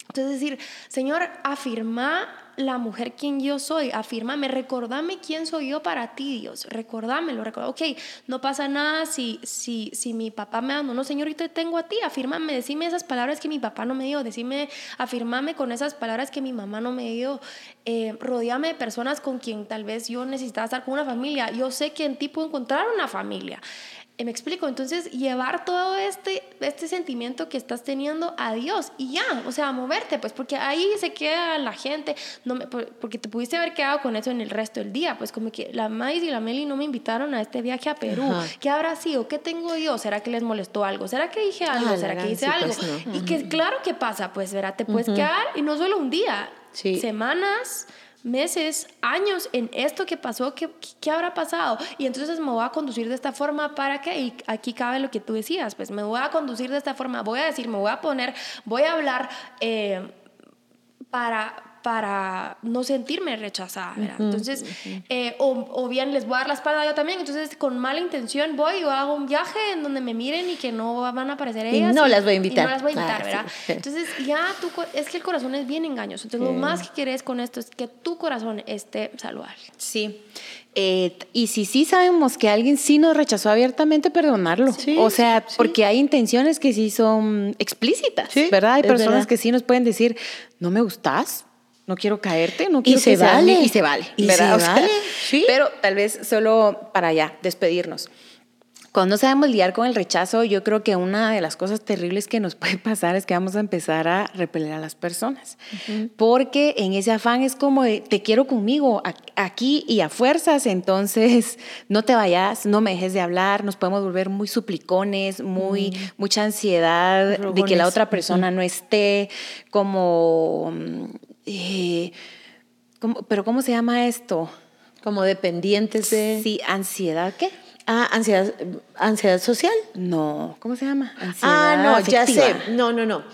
Speaker 2: Entonces, decir, Señor, afirma la mujer quien yo soy, afírmame, recordame quién soy yo para ti, Dios, recordámelo, recuerda, ok, no pasa nada si, si, si mi papá me no, Señor, yo te tengo a ti, afírmame, decime esas palabras que mi papá no me dio, decime, afírmame con esas palabras que mi mamá no me dio, eh, rodeame de personas con quien tal vez yo necesitaba estar con una familia, yo sé que en ti puedo encontrar una familia. Eh, me explico, entonces llevar todo este, este sentimiento que estás teniendo a Dios y ya, o sea, moverte, pues porque ahí se queda la gente, no me, porque te pudiste haber quedado con eso en el resto del día, pues como que la Mais y la Meli no me invitaron a este viaje a Perú, ¿qué habrá sido? ¿Qué tengo yo? ¿Será que les molestó algo? ¿Será que dije algo? ¿Será que hice algo? Pues y que claro que pasa, pues verá, te puedes quedar y no solo un día, semanas meses, años en esto que pasó, ¿qué, ¿qué, habrá pasado? Y entonces me voy a conducir de esta forma para qué? y aquí cabe lo que tú decías, pues me voy a conducir de esta forma, voy a decir, me voy a poner, voy a hablar eh, para para no sentirme rechazada, Entonces, eh, o, bien les voy a dar la espalda yo también, entonces con mala intención voy o hago un viaje en donde me miren y que no van a aparecer ellas.
Speaker 3: Y no las voy a invitar.
Speaker 2: no las voy a invitar, ¿verdad? Entonces, ya tú, es que el corazón es bien engañoso. Entonces, lo más que quieres con esto es que tu corazón esté saludable.
Speaker 1: Sí. Eh, y si sí sabemos que alguien sí nos rechazó abiertamente, perdonarlo. o sea, porque hay intenciones que sí son explícitas, ¿verdad? Hay personas que sí nos pueden decir, no me gustas, no quiero caerte, no quiero
Speaker 3: y se vale.
Speaker 1: y se vale,
Speaker 3: ¿verdad?
Speaker 1: ¿Sí? Pero tal vez solo para ya despedirnos. cuando sabemos lidiar con el rechazo, yo creo que una de las cosas terribles que nos [LAUGHS] puede pasar es que vamos a empezar a repeler a las personas. Porque en ese afán es como de, te quiero conmigo, aquí y a fuerzas, entonces [LAUGHS] no te vayas, no me dejes de hablar, nos podemos volver muy suplicones, muy, mucha ansiedad de que la otra persona no esté, como, eh, como, pero ¿cómo se llama esto?
Speaker 3: Como dependientes de...
Speaker 1: Sí, ansiedad, ¿qué?
Speaker 3: Ah, ansiedad, ansiedad social.
Speaker 1: No, ¿cómo se llama?
Speaker 3: ah, no, ya sé. No, no, no.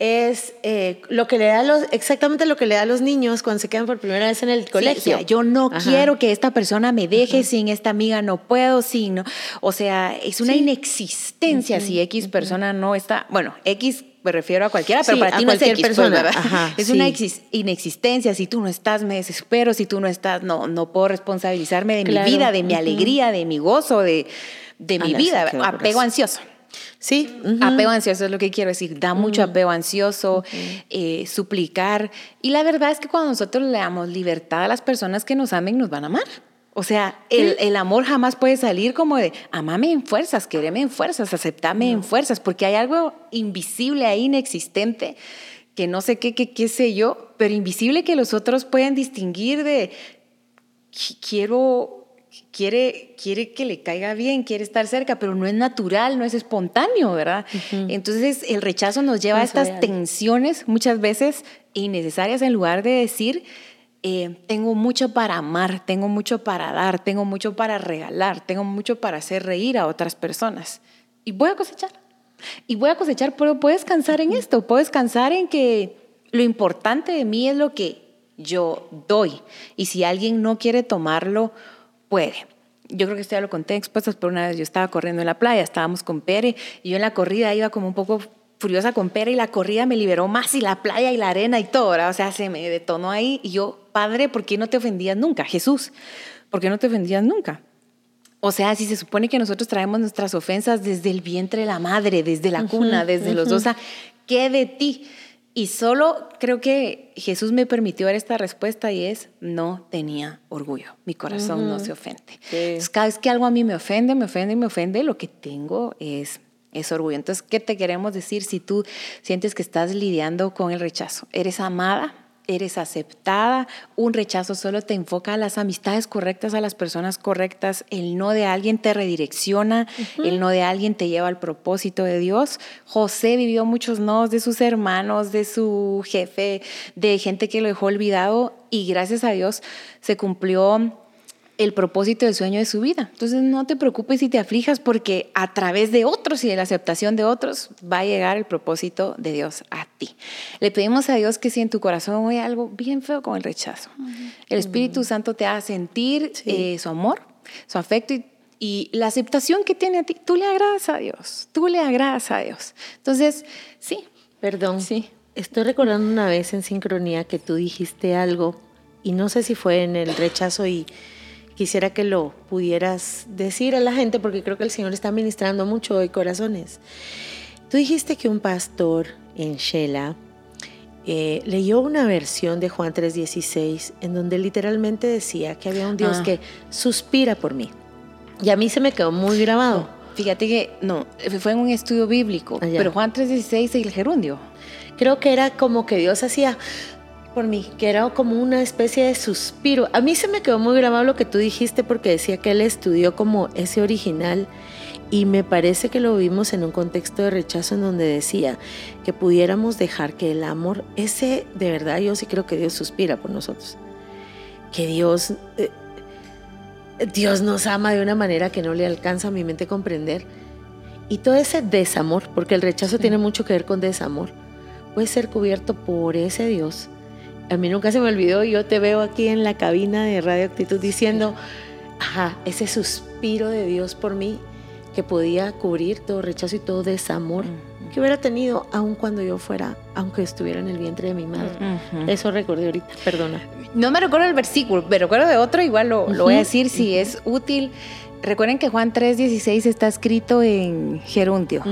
Speaker 3: Es eh, lo que le da los, exactamente lo que le da a los niños cuando se quedan por primera vez en el colegio.
Speaker 1: o sea, yo no quiero que esta persona me deje, sin esta amiga no puedo, sin, o sea, es una inexistencia si X persona no está, bueno, X me refiero a cualquiera, pero para ti no es X, pues, persona. [LAUGHS] es una inexistencia. Si tú no estás, me desespero. Si tú no estás, no, no puedo responsabilizarme de mi vida, de mi alegría, de mi gozo, de, de mi vida. Apego ansioso.
Speaker 3: Sí.
Speaker 1: Apego ansioso es lo que quiero decir. Da mucho apego ansioso, eh, suplicar. Y la verdad es que cuando nosotros le damos libertad a las personas que nos amen, nos van a amar. O sea, el, el, amor jamás puede salir como de amame en fuerzas, quereme en fuerzas, aceptame en fuerzas, porque hay algo invisible ahí, inexistente, que no sé qué, qué, qué sé yo, pero invisible que los otros pueden distinguir de quiero, quiere, quiere que le caiga bien, quiere estar cerca, pero no es natural, no es espontáneo, ¿verdad? Entonces el rechazo nos lleva a estas tensiones muchas veces innecesarias en lugar de decir eh, tengo mucho para amar, tengo mucho para dar, tengo mucho para regalar, tengo mucho para hacer reír a otras personas. Y voy a cosechar. Y voy a cosechar, pero puedes descansar en esto, puedes descansar en que lo importante de mí es lo que yo doy. Y si alguien no quiere tomarlo, puede. Yo creo que esto ya lo conté expuestas, pero una vez yo estaba corriendo en la playa, estábamos con Pere, y yo en la corrida iba como un poco furiosa con Pere y la corrida me liberó más y la playa y la arena y todo, ¿verdad? O sea, se me detonó ahí y yo, Padre, ¿por qué no te ofendías nunca? Jesús, ¿por qué no te ofendías nunca? O sea, si se supone que nosotros traemos nuestras ofensas desde el vientre de la madre, desde la cuna, desde los dos, o sea, ¿qué de ti? Y solo creo que Jesús me permitió ver esta respuesta y es, no tenía orgullo, mi corazón no se ofende. cada vez que algo a mí me ofende, me ofende, me ofende, lo que tengo es es orgullo. Entonces, ¿qué te queremos decir si tú sientes que estás lidiando con el rechazo? ¿Eres amada? ¿Eres aceptada? Un rechazo solo te enfoca a las amistades correctas, a las personas correctas. El no de alguien te redirecciona, el no de alguien te lleva al propósito de Dios. José vivió muchos no de sus hermanos, de su jefe, de gente que lo dejó olvidado y gracias a Dios se cumplió el propósito del sueño de su vida. Entonces no te preocupes si te aflijas porque a través de otros y de la aceptación de otros va a llegar el propósito de Dios a ti. Le pedimos a Dios que si en tu corazón hay algo bien feo con el rechazo, el Espíritu Santo te haga sentir eh, su amor, su afecto y, y la aceptación que tiene a ti. Tú le agradas a Dios, tú le agradas a Dios. Entonces, sí.
Speaker 3: Perdón. Sí. Estoy recordando una vez en sincronía que tú dijiste algo y no sé si fue en el rechazo y quisiera que lo pudieras decir a la gente porque creo que el Señor está ministrando mucho hoy corazones. Tú dijiste que un pastor en Shela eh, leyó una versión de Juan 3:16 en donde literalmente decía que había un Dios ah. que suspira por mí. Y a mí se me quedó muy grabado.
Speaker 1: fíjate que no, fue en un estudio bíblico, ah, pero Juan 3:16 es el gerundio.
Speaker 3: Creo que era como que Dios hacía por mí, que era como una especie de suspiro. A mí se me quedó muy grabado lo que tú dijiste porque decía que él estudió como ese original y me parece que lo vimos en un contexto de rechazo en donde decía que pudiéramos dejar que el amor, ese de verdad yo sí creo que Dios suspira por nosotros, que Dios, eh, Dios nos ama de una manera que no le alcanza a mi mente comprender. Y todo ese desamor, porque el rechazo tiene mucho que ver con desamor, puede ser cubierto por ese Dios a mí nunca se me olvidó, yo te veo aquí en la cabina de Radio Actitud diciendo, ajá, ese suspiro de Dios por mí que podía cubrir todo rechazo y todo desamor que hubiera tenido aun cuando yo fuera, aunque estuviera en el vientre de mi madre. Eso recordé ahorita, perdona.
Speaker 1: No me recuerdo el versículo, me recuerdo de otro, igual lo, lo voy a decir si es útil. Recuerden que Juan 3:16 está escrito en gerundio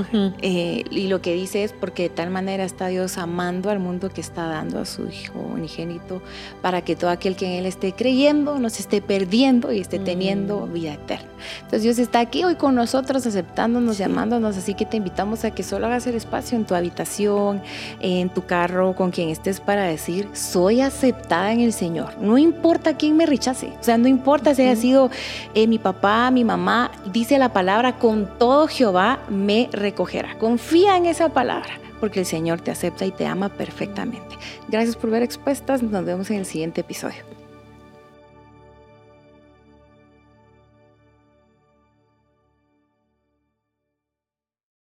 Speaker 1: eh, y lo que dice es porque de tal manera está Dios amando al mundo que está dando a su Hijo unigénito para que todo aquel que en Él esté creyendo no se esté perdiendo y esté teniendo mm. vida eterna. Entonces Dios está aquí hoy con nosotros aceptándonos, llamándonos, así que te invitamos a que solo hagas el espacio en tu habitación, en tu carro, con quien estés para decir, soy aceptada en el Señor. No importa quién me rechace, o sea, no importa si haya sido eh, mi papá, mi mi mamá, dice la palabra, con todo Jehová me recogerá. Confía en esa palabra, porque el Señor te acepta y te ama perfectamente. Gracias por ver expuestas, nos vemos en el siguiente episodio.